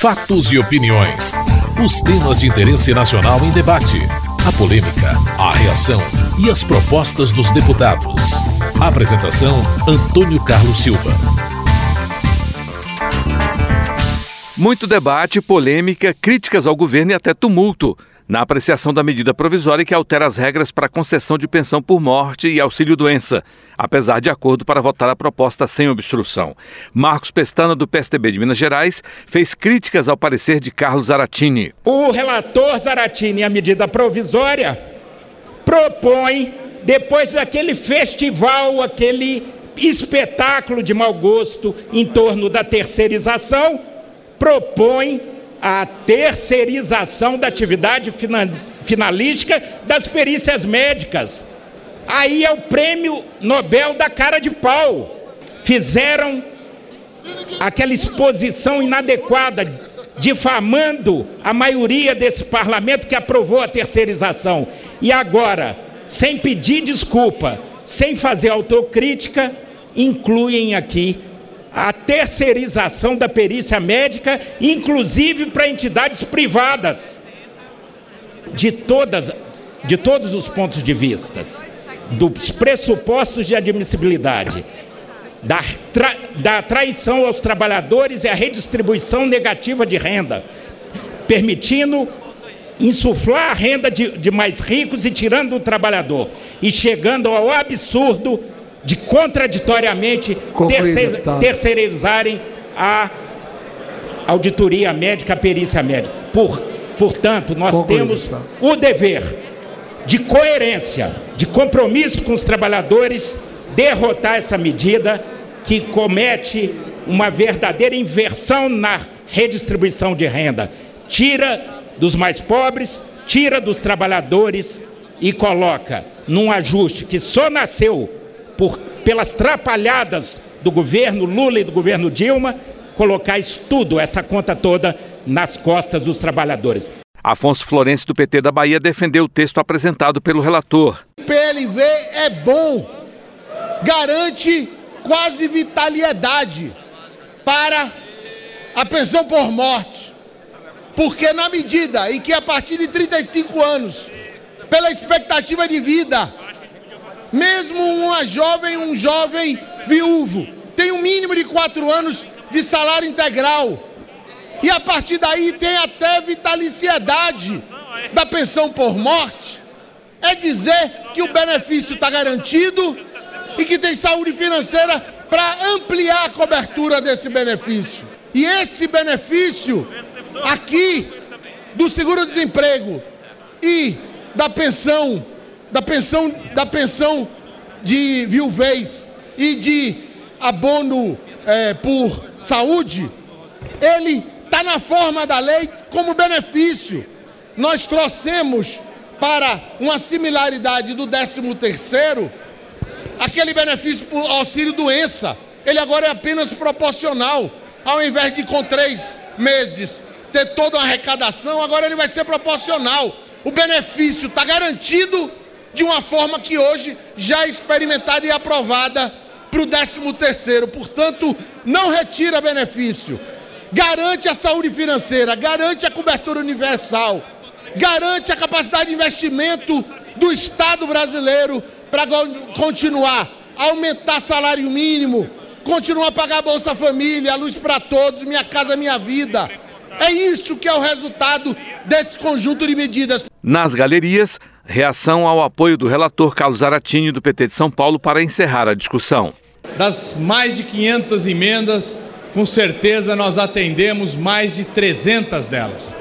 Fatos e opiniões. Os temas de interesse nacional em debate. A polêmica, a reação e as propostas dos deputados. Apresentação: Antônio Carlos Silva. Muito debate, polêmica, críticas ao governo e até tumulto na apreciação da medida provisória que altera as regras para concessão de pensão por morte e auxílio-doença, apesar de acordo para votar a proposta sem obstrução. Marcos Pestana, do PSDB de Minas Gerais, fez críticas ao parecer de Carlos Zaratini. O relator Zaratini, a medida provisória, propõe, depois daquele festival, aquele espetáculo de mau gosto em torno da terceirização, propõe a terceirização da atividade finalística das perícias médicas. Aí é o prêmio Nobel da cara de pau. Fizeram aquela exposição inadequada, difamando a maioria desse parlamento que aprovou a terceirização. E agora, sem pedir desculpa, sem fazer autocrítica, incluem aqui a terceirização da perícia médica, inclusive para entidades privadas, de, todas, de todos os pontos de vista, dos pressupostos de admissibilidade, da, tra, da traição aos trabalhadores e a redistribuição negativa de renda, permitindo insuflar a renda de, de mais ricos e tirando do trabalhador, e chegando ao absurdo de contraditoriamente terceir, terceirizarem a auditoria médica, a perícia médica. Por, portanto, nós Concluído, temos tá. o dever de coerência, de compromisso com os trabalhadores, derrotar essa medida que comete uma verdadeira inversão na redistribuição de renda. Tira dos mais pobres, tira dos trabalhadores e coloca num ajuste que só nasceu por, pelas trapalhadas do governo Lula e do governo Dilma, colocar isso tudo, essa conta toda, nas costas dos trabalhadores. Afonso Florencio, do PT da Bahia, defendeu o texto apresentado pelo relator. O PLV é bom, garante quase vitalidade para a pensão por morte. Porque na medida em que a partir de 35 anos, pela expectativa de vida, mesmo uma jovem, um jovem viúvo, tem um mínimo de quatro anos de salário integral. E a partir daí tem até vitaliciedade da pensão por morte. É dizer que o benefício está garantido e que tem saúde financeira para ampliar a cobertura desse benefício. E esse benefício aqui do seguro-desemprego e da pensão da pensão, da pensão de viuvez e de abono é, por saúde, ele está na forma da lei como benefício. Nós trouxemos para uma similaridade do 13 terceiro aquele benefício por auxílio doença. Ele agora é apenas proporcional. Ao invés de com três meses ter toda uma arrecadação, agora ele vai ser proporcional. O benefício está garantido de uma forma que hoje já é experimentada e aprovada para o 13 terceiro. Portanto, não retira benefício. Garante a saúde financeira, garante a cobertura universal, garante a capacidade de investimento do Estado brasileiro para continuar a aumentar salário mínimo, continuar a pagar a Bolsa Família, a luz para todos, minha casa, minha vida. É isso que é o resultado desse conjunto de medidas. Nas galerias, reação ao apoio do relator Carlos Aratini, do PT de São Paulo, para encerrar a discussão. Das mais de 500 emendas, com certeza nós atendemos mais de 300 delas.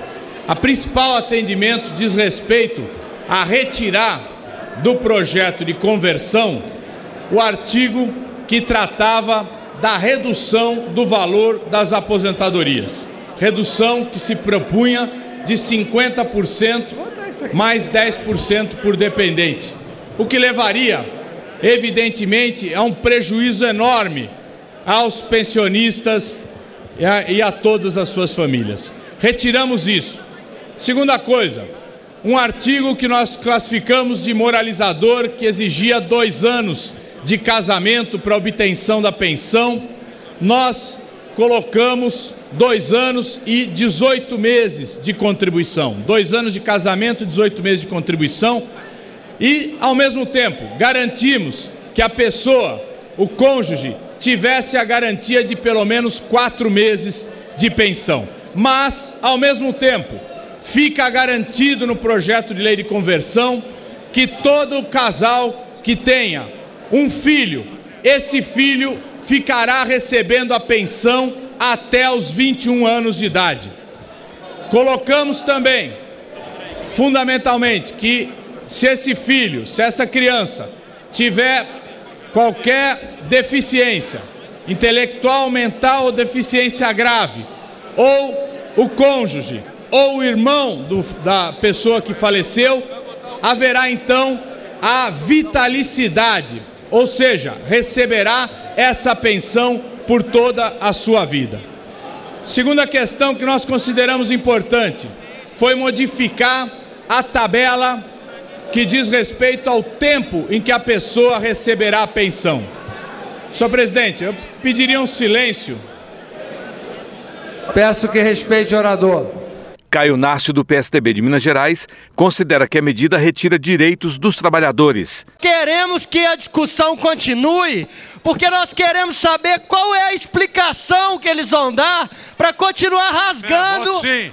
A principal atendimento diz respeito a retirar do projeto de conversão o artigo que tratava da redução do valor das aposentadorias. Redução que se propunha de 50% mais 10% por dependente, o que levaria, evidentemente, a um prejuízo enorme aos pensionistas e a, e a todas as suas famílias. Retiramos isso. Segunda coisa, um artigo que nós classificamos de moralizador que exigia dois anos de casamento para obtenção da pensão. Nós colocamos dois anos e 18 meses de contribuição. Dois anos de casamento, 18 meses de contribuição. E, ao mesmo tempo, garantimos que a pessoa, o cônjuge, tivesse a garantia de pelo menos quatro meses de pensão. Mas, ao mesmo tempo, fica garantido no projeto de lei de conversão que todo casal que tenha um filho, esse filho ficará recebendo a pensão até os 21 anos de idade. Colocamos também, fundamentalmente, que se esse filho, se essa criança tiver qualquer deficiência intelectual, mental ou deficiência grave, ou o cônjuge ou o irmão do, da pessoa que faleceu, haverá então a vitalicidade, ou seja, receberá essa pensão por toda a sua vida. Segunda questão que nós consideramos importante foi modificar a tabela que diz respeito ao tempo em que a pessoa receberá a pensão. Senhor presidente, eu pediria um silêncio. Peço que respeite o orador. Caio Nácio, do PSDB de Minas Gerais, considera que a medida retira direitos dos trabalhadores. Queremos que a discussão continue, porque nós queremos saber qual é a explicação que eles vão dar para continuar rasgando é,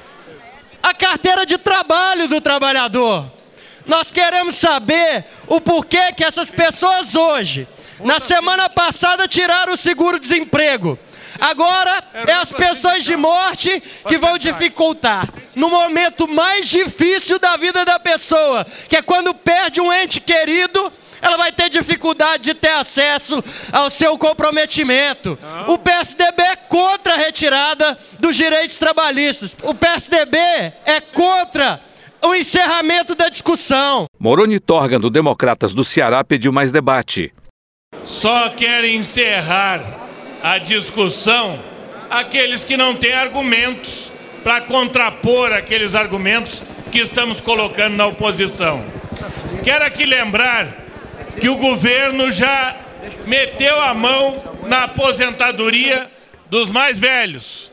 a carteira de trabalho do trabalhador. Nós queremos saber o porquê que essas pessoas hoje, na semana passada, tiraram o seguro-desemprego. Agora é as pessoas de morte que vão dificultar. No momento mais difícil da vida da pessoa, que é quando perde um ente querido, ela vai ter dificuldade de ter acesso ao seu comprometimento. O PSDB é contra a retirada dos direitos trabalhistas. O PSDB é contra o encerramento da discussão. Moroni Torgan, do Democratas do Ceará, pediu mais debate. Só quer encerrar a discussão aqueles que não têm argumentos para contrapor aqueles argumentos que estamos colocando na oposição. Quero aqui lembrar que o governo já meteu a mão na aposentadoria dos mais velhos.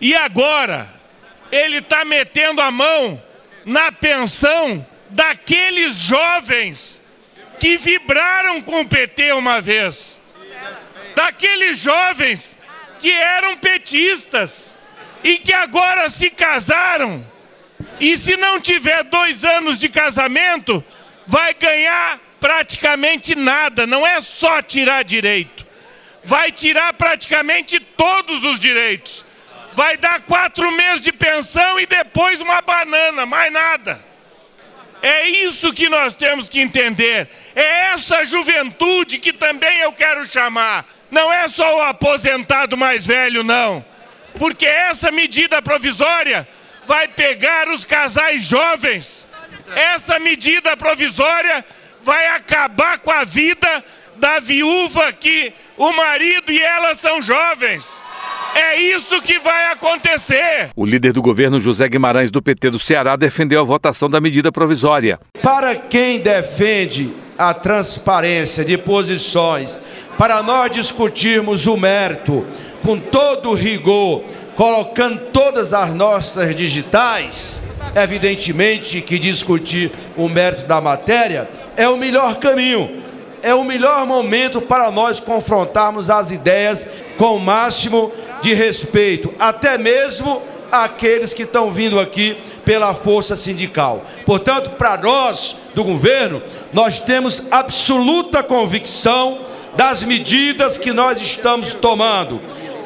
E agora ele está metendo a mão na pensão daqueles jovens que vibraram com o PT uma vez daqueles jovens que eram petistas e que agora se casaram. E se não tiver dois anos de casamento, vai ganhar praticamente nada. Não é só tirar direito, vai tirar praticamente todos os direitos. Vai dar quatro meses de pensão e depois uma banana, mais nada. É isso que nós temos que entender. É essa juventude que também eu quero chamar não é só o aposentado mais velho, não. Porque essa medida provisória vai pegar os casais jovens. Essa medida provisória vai acabar com a vida da viúva que o marido e ela são jovens. É isso que vai acontecer. O líder do governo, José Guimarães, do PT do Ceará, defendeu a votação da medida provisória. Para quem defende a transparência de posições para nós discutirmos o mérito com todo rigor, colocando todas as nossas digitais, evidentemente que discutir o mérito da matéria é o melhor caminho, é o melhor momento para nós confrontarmos as ideias com o máximo de respeito, até mesmo aqueles que estão vindo aqui pela força sindical. Portanto, para nós do governo, nós temos absoluta convicção das medidas que nós estamos tomando.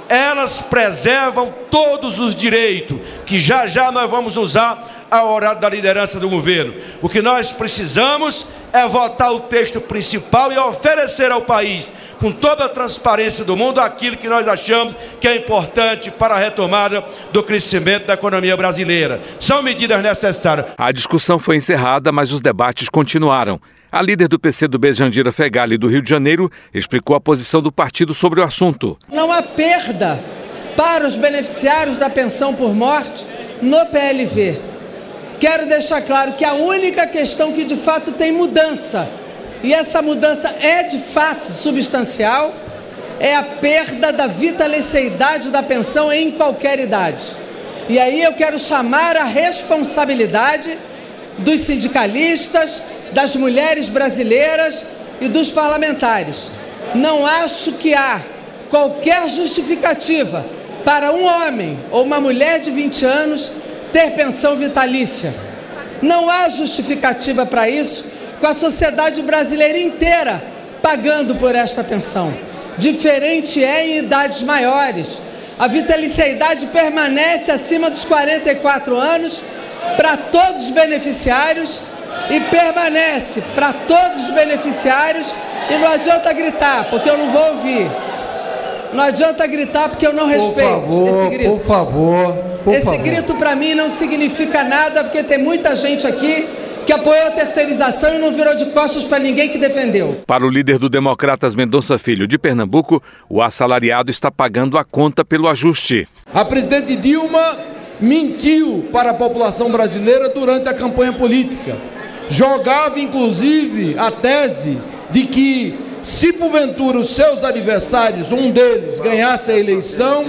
Elas preservam todos os direitos que já já nós vamos usar a hora da liderança do governo. O que nós precisamos é votar o texto principal e oferecer ao país, com toda a transparência do mundo, aquilo que nós achamos que é importante para a retomada do crescimento da economia brasileira. São medidas necessárias. A discussão foi encerrada, mas os debates continuaram. A líder do PCdoB, Jandira Fegali, do Rio de Janeiro, explicou a posição do partido sobre o assunto. Não há perda para os beneficiários da pensão por morte no PLV. Quero deixar claro que a única questão que de fato tem mudança, e essa mudança é de fato substancial, é a perda da vitaliciedade da pensão em qualquer idade. E aí eu quero chamar a responsabilidade dos sindicalistas, das mulheres brasileiras e dos parlamentares. Não acho que há qualquer justificativa para um homem ou uma mulher de 20 anos ter pensão vitalícia. Não há justificativa para isso com a sociedade brasileira inteira pagando por esta pensão. Diferente é em idades maiores. A vitaliciedade permanece acima dos 44 anos para todos os beneficiários e permanece para todos os beneficiários e não adianta gritar, porque eu não vou ouvir. Não adianta gritar porque eu não respeito favor, esse grito. Por favor, por esse favor. grito para mim não significa nada porque tem muita gente aqui que apoiou a terceirização e não virou de costas para ninguém que defendeu. Para o líder do Democratas Mendonça Filho de Pernambuco, o assalariado está pagando a conta pelo ajuste. A presidente Dilma mentiu para a população brasileira durante a campanha política. Jogava inclusive a tese de que se porventura os seus adversários, um deles, ganhasse a eleição,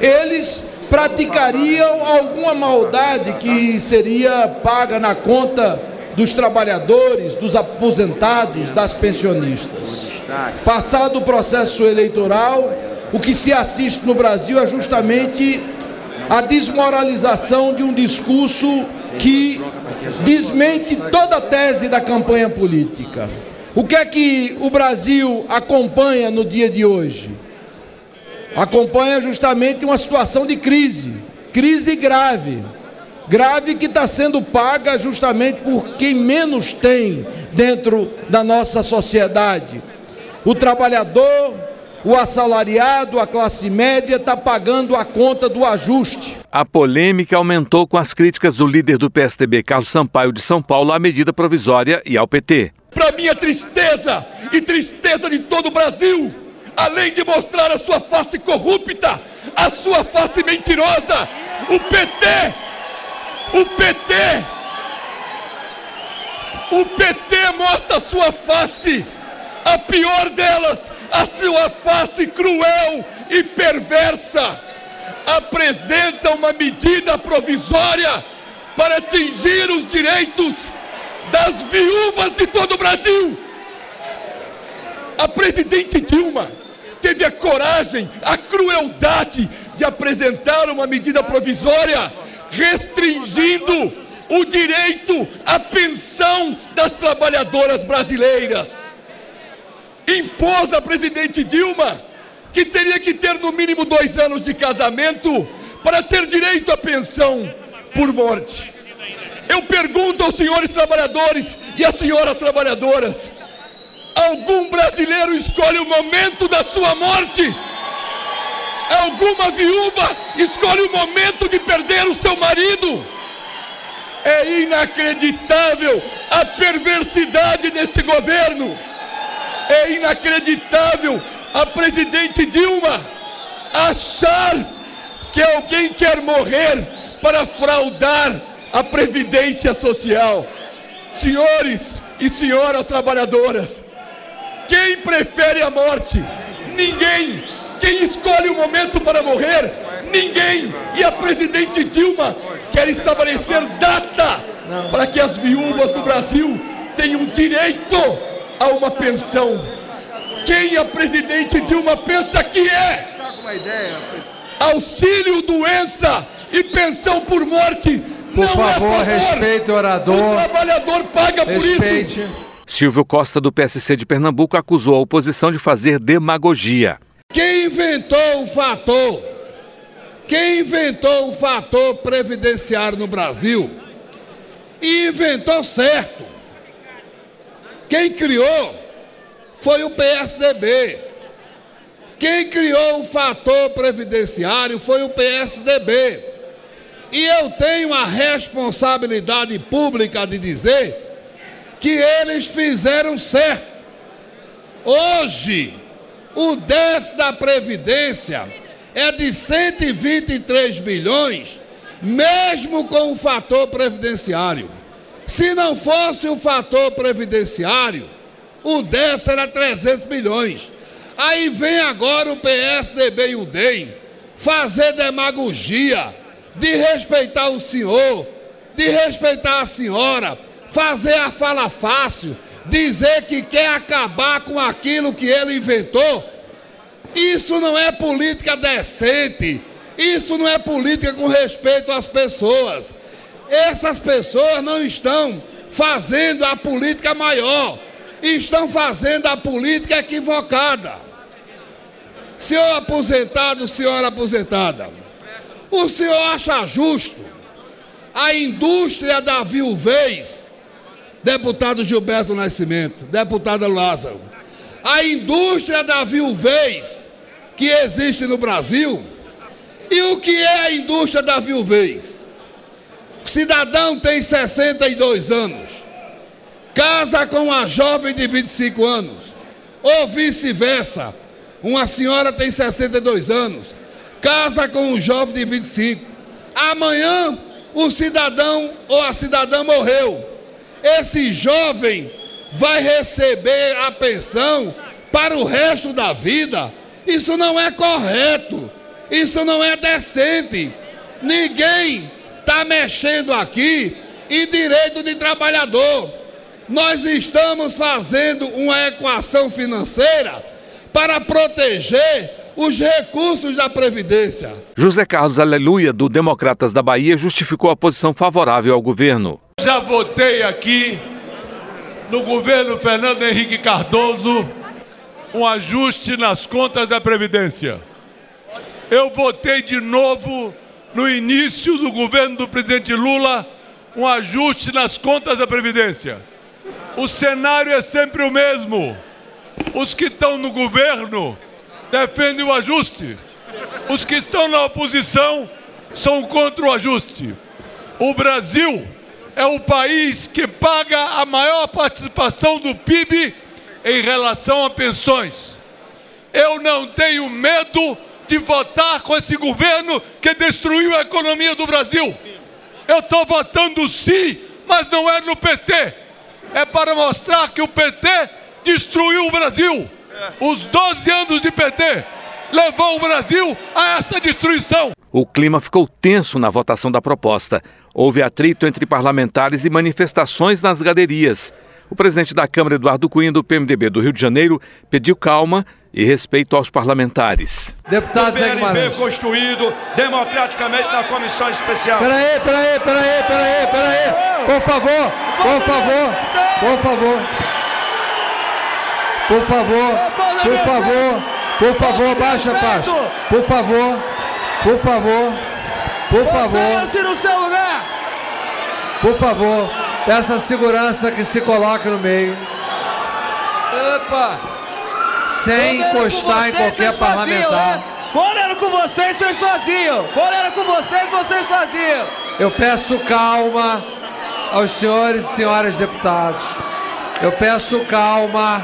eles praticariam alguma maldade que seria paga na conta dos trabalhadores, dos aposentados, das pensionistas. Passado o processo eleitoral, o que se assiste no Brasil é justamente a desmoralização de um discurso que desmente toda a tese da campanha política. O que é que o Brasil acompanha no dia de hoje? Acompanha justamente uma situação de crise, crise grave, grave que está sendo paga justamente por quem menos tem dentro da nossa sociedade. O trabalhador, o assalariado, a classe média está pagando a conta do ajuste. A polêmica aumentou com as críticas do líder do PSDB, Carlos Sampaio de São Paulo, à medida provisória e ao PT. Para minha tristeza e tristeza de todo o Brasil, além de mostrar a sua face corrupta, a sua face mentirosa, o PT, o PT, o PT mostra a sua face, a pior delas, a sua face cruel e perversa. Apresenta uma medida provisória para atingir os direitos das viúvas de todo o Brasil. A presidente Dilma teve a coragem, a crueldade de apresentar uma medida provisória restringindo o direito à pensão das trabalhadoras brasileiras. Impôs a presidente Dilma que teria que ter no mínimo dois anos de casamento para ter direito à pensão por morte. Eu pergunto aos senhores trabalhadores e às senhoras trabalhadoras: algum brasileiro escolhe o momento da sua morte? Alguma viúva escolhe o momento de perder o seu marido? É inacreditável a perversidade deste governo. É inacreditável a presidente Dilma achar que alguém quer morrer para fraudar a previdência social. Senhores e senhoras trabalhadoras, quem prefere a morte? Ninguém. Quem escolhe o momento para morrer? Ninguém. E a presidente Dilma quer estabelecer data para que as viúvas do Brasil tenham direito a uma pensão. Quem a presidente Dilma pensa que é? Auxílio doença e pensão por morte por não favor, é favor. respeite o orador. O trabalhador paga respeite. por isso. Silvio Costa, do PSC de Pernambuco, acusou a oposição de fazer demagogia. Quem inventou o fator? Quem inventou o fator previdenciário no Brasil? E inventou certo. Quem criou foi o PSDB. Quem criou o fator previdenciário foi o PSDB. E eu tenho a responsabilidade pública de dizer que eles fizeram certo. Hoje, o déficit da Previdência é de 123 bilhões, mesmo com o fator previdenciário. Se não fosse o fator previdenciário, o déficit era 300 bilhões. Aí vem agora o PSDB e o DEM fazer demagogia de respeitar o senhor, de respeitar a senhora, fazer a fala fácil, dizer que quer acabar com aquilo que ele inventou. Isso não é política decente. Isso não é política com respeito às pessoas. Essas pessoas não estão fazendo a política maior, estão fazendo a política equivocada. Senhor aposentado, senhora aposentada, o senhor acha justo a indústria da viuvez, deputado Gilberto Nascimento, deputada Lázaro, a indústria da viuvez que existe no Brasil. E o que é a indústria da viuvez? Cidadão tem 62 anos, casa com uma jovem de 25 anos, ou vice-versa. Uma senhora tem 62 anos, casa com um jovem de 25. Amanhã o cidadão ou a cidadã morreu. Esse jovem vai receber a pensão para o resto da vida. Isso não é correto. Isso não é decente. Ninguém está mexendo aqui em direito de trabalhador. Nós estamos fazendo uma equação financeira para proteger os recursos da Previdência. José Carlos Aleluia, do Democratas da Bahia, justificou a posição favorável ao governo. Já votei aqui no governo Fernando Henrique Cardoso um ajuste nas contas da Previdência. Eu votei de novo no início do governo do presidente Lula um ajuste nas contas da Previdência. O cenário é sempre o mesmo. Os que estão no governo defendem o ajuste. Os que estão na oposição são contra o ajuste. O Brasil é o país que paga a maior participação do PIB em relação a pensões. Eu não tenho medo de votar com esse governo que destruiu a economia do Brasil. Eu estou votando sim, mas não é no PT. É para mostrar que o PT destruiu o Brasil. Os 12 anos de PT levou o Brasil a essa destruição. O clima ficou tenso na votação da proposta. Houve atrito entre parlamentares e manifestações nas galerias. O presidente da Câmara, Eduardo Cunha, do PMDB do Rio de Janeiro, pediu calma e respeito aos parlamentares. Deputado Zé Guimarães. construído democraticamente na comissão especial. Peraí, peraí, peraí, peraí, peraí. Por favor, por favor, por favor. Por favor, por favor, por favor, baixa a faixa. Por favor, por favor, por favor. Por favor, peça segurança que se coloque no meio. Epa! Sem encostar em qualquer parlamentar. né? Quando era com vocês, vocês faziam. Quando era com vocês, vocês faziam. Eu peço calma aos senhores e senhoras deputados. Eu peço calma.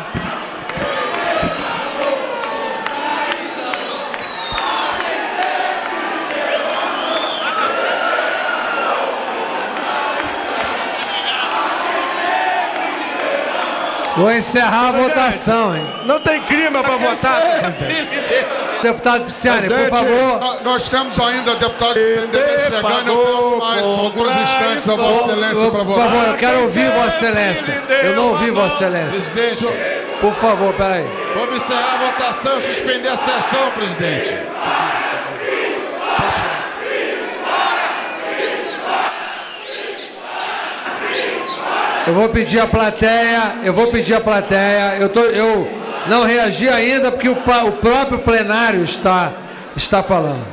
Vou encerrar a votação, hein? Não tem clima para votar. Deputado Pisciani, por favor. Nó- Nós temos ainda deputado do PMDB chegando. Eu peço mais alguns instantes a Vossa Excelência para Por favor, eu votar. quero ouvir Vossa Excelência. Eu não ouvi Vossa Excelência. Presidente, Por favor, peraí. vamos encerrar a votação e suspender a sessão, presidente. Vou pedir a plateia, eu vou pedir a plateia. Eu, tô, eu não reagi ainda porque o, o próprio plenário está, está falando.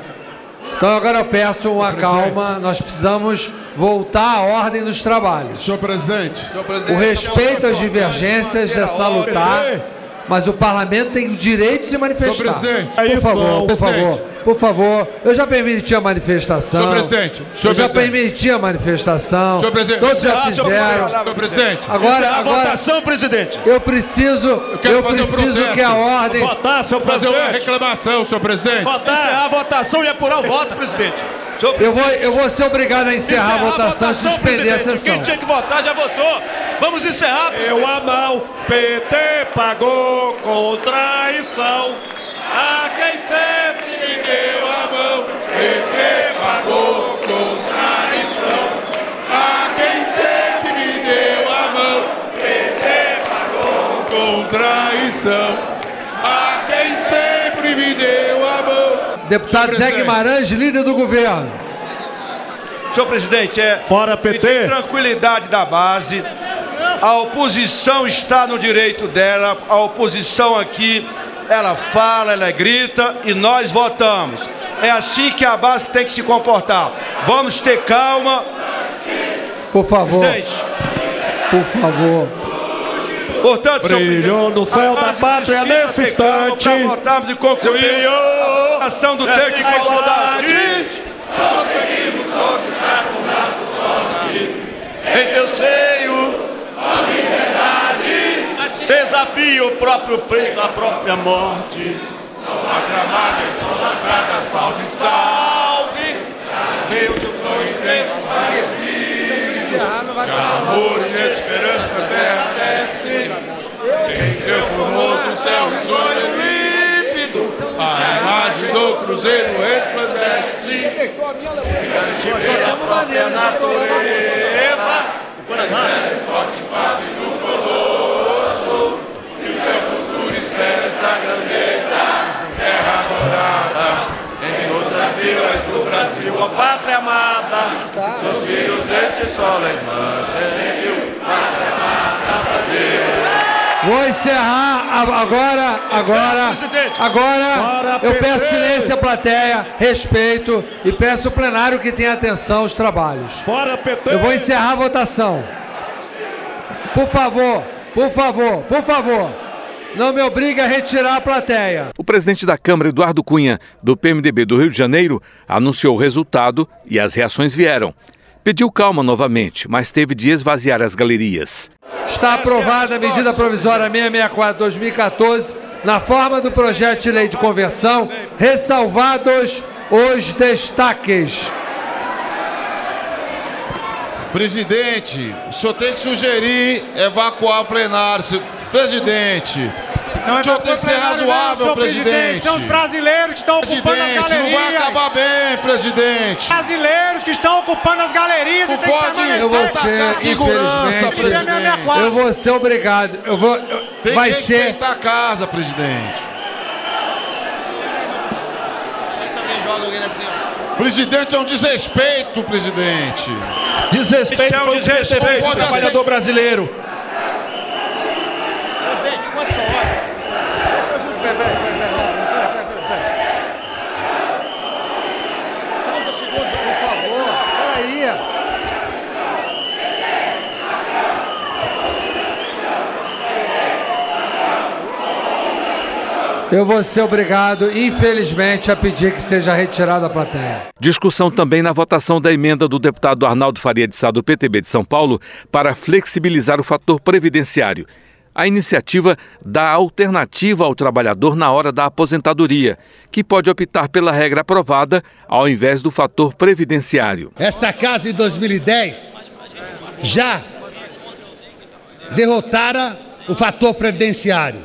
Então agora eu peço uma calma, nós precisamos voltar à ordem dos trabalhos. Senhor presidente. O respeito às divergências é salutar, mas o parlamento tem o direito de se manifestar. Senhor presidente. Por favor, por Presidente. favor, por favor. Eu já permiti a manifestação. Senhor presidente, senhor Eu já presidente. permiti a manifestação. Senhor presidente. Todos já fizeram. presidente. Senhor presidente. Agora, Encerrar a agora, votação, presidente. Eu preciso, eu, um preciso protesto. que a ordem. Votar, senhor Fazer uma reclamação, senhor presidente. Encerrar a votação e apurar o voto, presidente. Eu vou, eu vou ser obrigado a encerrar, encerrar a votação e suspender a sessão. Quem tinha que votar já votou. Vamos encerrar. Presidente. Eu a mão, PT pagou com traição. A quem sempre me deu a mão, PT pagou com traição. A quem sempre me deu a mão, PT pagou com traição. A quem sempre me deu a mão. Deputado Zé Guimarães, líder do governo. Senhor presidente, é Fora PT. tranquilidade da base. A oposição está no direito dela. A oposição aqui, ela fala, ela grita e nós votamos. É assim que a base tem que se comportar. Vamos ter calma. Por favor. Presidente. Por favor. Portanto, Brilhou no céu da pátria nesse instante. Para votarmos e concluir a ação do texto de igualdade. Conseguimos conquistar com braços fortes. Em teu seio, Desafio o próprio preto à própria morte. Não aclamada, idolatrada, salve, salve. Brasil de sonho intenso, vai amor e esperança, terra desce. Em teu formoso céu risonho límpido, a imagem do cruzeiro resplandece. Garantir a própria natureza, és forte, pálido, colosso. E o teu futuro espera essa grandeza, terra adorada. Em vilas do Brasil, ó pátria amada, dos filhos deste sol és gentil, pátria amada, Brasil. Vou encerrar agora, agora, agora. Eu peço silêncio à plateia, respeito e peço ao plenário que tenha atenção aos trabalhos. Fora PT. Eu vou encerrar a votação. Por favor, por favor, por favor. Não me obrigue a retirar a plateia. O presidente da Câmara, Eduardo Cunha, do PMDB do Rio de Janeiro, anunciou o resultado e as reações vieram. Pediu calma novamente, mas teve de esvaziar as galerias. Está aprovada a medida provisória 664-2014 na forma do projeto de lei de conversão, ressalvados os destaques. Presidente, o senhor tem que sugerir evacuar o plenário. Presidente, Não o senhor tem que ser razoável, não, presidente. São os brasileiros que estão ocupando as Presidente, galerias. não vai acabar bem, presidente. Brasileiros que estão ocupando as galerias. Não pode. Eu vou ser, segurança, presidente. eu vou ser obrigado. Eu vou, eu- Tem vai que ser. respeitar a casa, presidente. Presidente é um desrespeito, presidente. Desrespeito Isso é um desrespeito desrespeito trabalhador brasileiro. Presidente, quanto sua hora? 30 segundos, por favor. Peraí. Eu vou ser obrigado, infelizmente, a pedir que seja retirada a plateia. Discussão também na votação da emenda do deputado Arnaldo Faria de Sá, do PTB de São Paulo, para flexibilizar o fator previdenciário. A iniciativa dá alternativa ao trabalhador na hora da aposentadoria, que pode optar pela regra aprovada ao invés do fator previdenciário. Esta casa em 2010 já derrotara o fator previdenciário.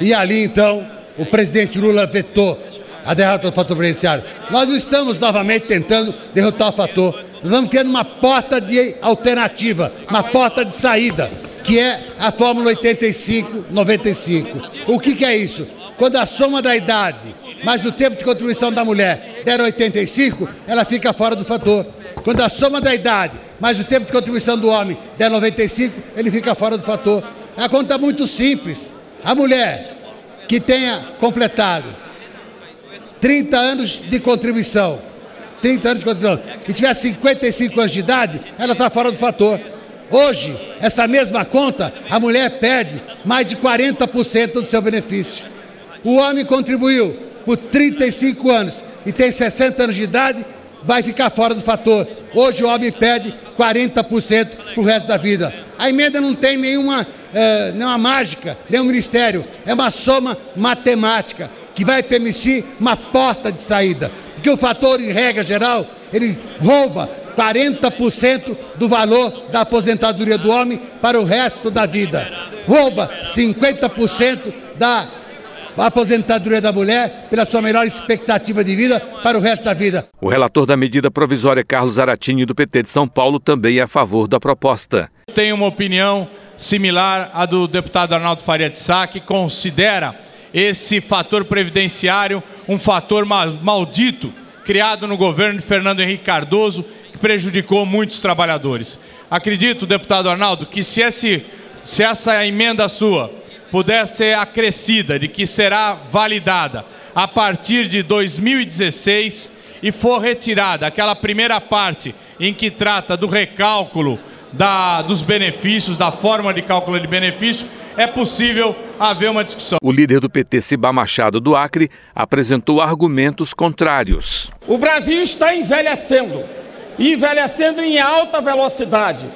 E ali então o presidente Lula vetou a derrota do fator previdenciário. Nós não estamos novamente tentando derrotar o fator. Nós vamos tendo uma porta de alternativa, uma porta de saída, que é a Fórmula 85-95. O que, que é isso? Quando a soma da idade mais o tempo de contribuição da mulher der 85, ela fica fora do fator. Quando a soma da idade mais o tempo de contribuição do homem der 95, ele fica fora do fator. A conta é muito simples. A mulher que tenha completado 30 anos de contribuição, 30 anos de contribuição, e tiver 55 anos de idade, ela está fora do fator. Hoje, essa mesma conta, a mulher perde mais de 40% do seu benefício. O homem contribuiu por 35 anos e tem 60 anos de idade, vai ficar fora do fator. Hoje o homem perde 40% para o resto da vida. A emenda não tem nenhuma, eh, nenhuma mágica, nenhum ministério. É uma soma matemática que vai permitir uma porta de saída. Porque o fator, em regra geral, ele rouba 40% do valor da aposentadoria do homem para o resto da vida. Rouba 50% da aposentadoria da mulher pela sua melhor expectativa de vida para o resto da vida. O relator da medida provisória, Carlos Aratini, do PT de São Paulo, também é a favor da proposta. Tenho uma opinião similar à do deputado Arnaldo Faria de Sá, que considera esse fator previdenciário um fator maldito criado no governo de Fernando Henrique Cardoso, prejudicou muitos trabalhadores. Acredito, deputado Arnaldo, que se, esse, se essa emenda sua puder ser acrescida, de que será validada a partir de 2016 e for retirada aquela primeira parte em que trata do recálculo da, dos benefícios, da forma de cálculo de benefício, é possível haver uma discussão. O líder do PT, Cibá Machado do Acre, apresentou argumentos contrários. O Brasil está envelhecendo, e envelhecendo em alta velocidade.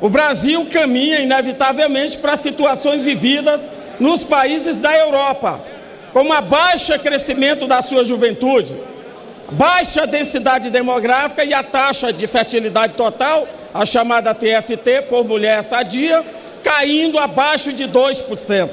O Brasil caminha inevitavelmente para situações vividas nos países da Europa, com uma baixa crescimento da sua juventude, baixa densidade demográfica e a taxa de fertilidade total, a chamada TFT, por mulher sadia, caindo abaixo de 2%.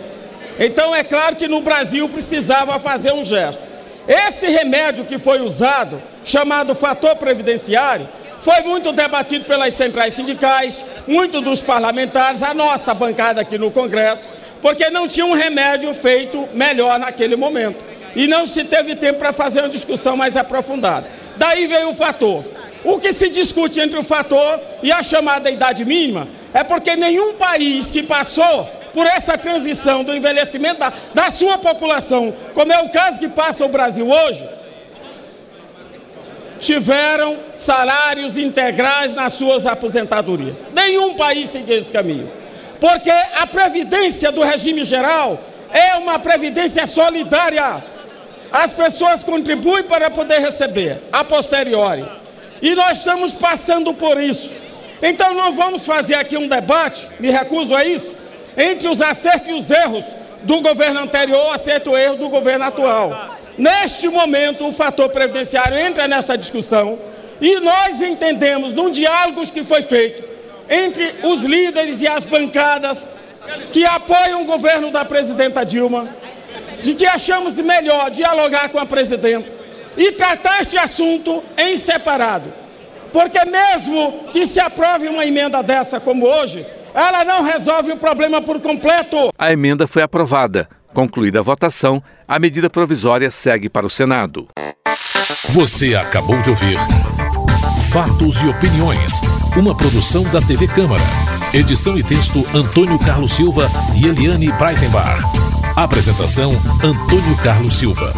Então é claro que no Brasil precisava fazer um gesto. Esse remédio que foi usado, chamado fator previdenciário, foi muito debatido pelas centrais sindicais, muito dos parlamentares, a nossa bancada aqui no Congresso, porque não tinha um remédio feito melhor naquele momento. E não se teve tempo para fazer uma discussão mais aprofundada. Daí veio o fator. O que se discute entre o fator e a chamada idade mínima é porque nenhum país que passou por essa transição do envelhecimento da, da sua população, como é o caso que passa o Brasil hoje, tiveram salários integrais nas suas aposentadorias. Nenhum país seguiu esse caminho. Porque a previdência do regime geral é uma previdência solidária. As pessoas contribuem para poder receber, a posteriori. E nós estamos passando por isso. Então não vamos fazer aqui um debate, me recuso a isso, entre os acertos e os erros do governo anterior, acerto o erro do governo atual. Neste momento, o fator previdenciário entra nessa discussão e nós entendemos, num diálogo que foi feito entre os líderes e as bancadas que apoiam o governo da presidenta Dilma, de que achamos melhor dialogar com a presidenta e tratar este assunto em separado. Porque mesmo que se aprove uma emenda dessa como hoje, ela não resolve o problema por completo. A emenda foi aprovada. Concluída a votação, a medida provisória segue para o Senado. Você acabou de ouvir Fatos e Opiniões, uma produção da TV Câmara. Edição e texto Antônio Carlos Silva e Eliane Breitenbach. Apresentação Antônio Carlos Silva.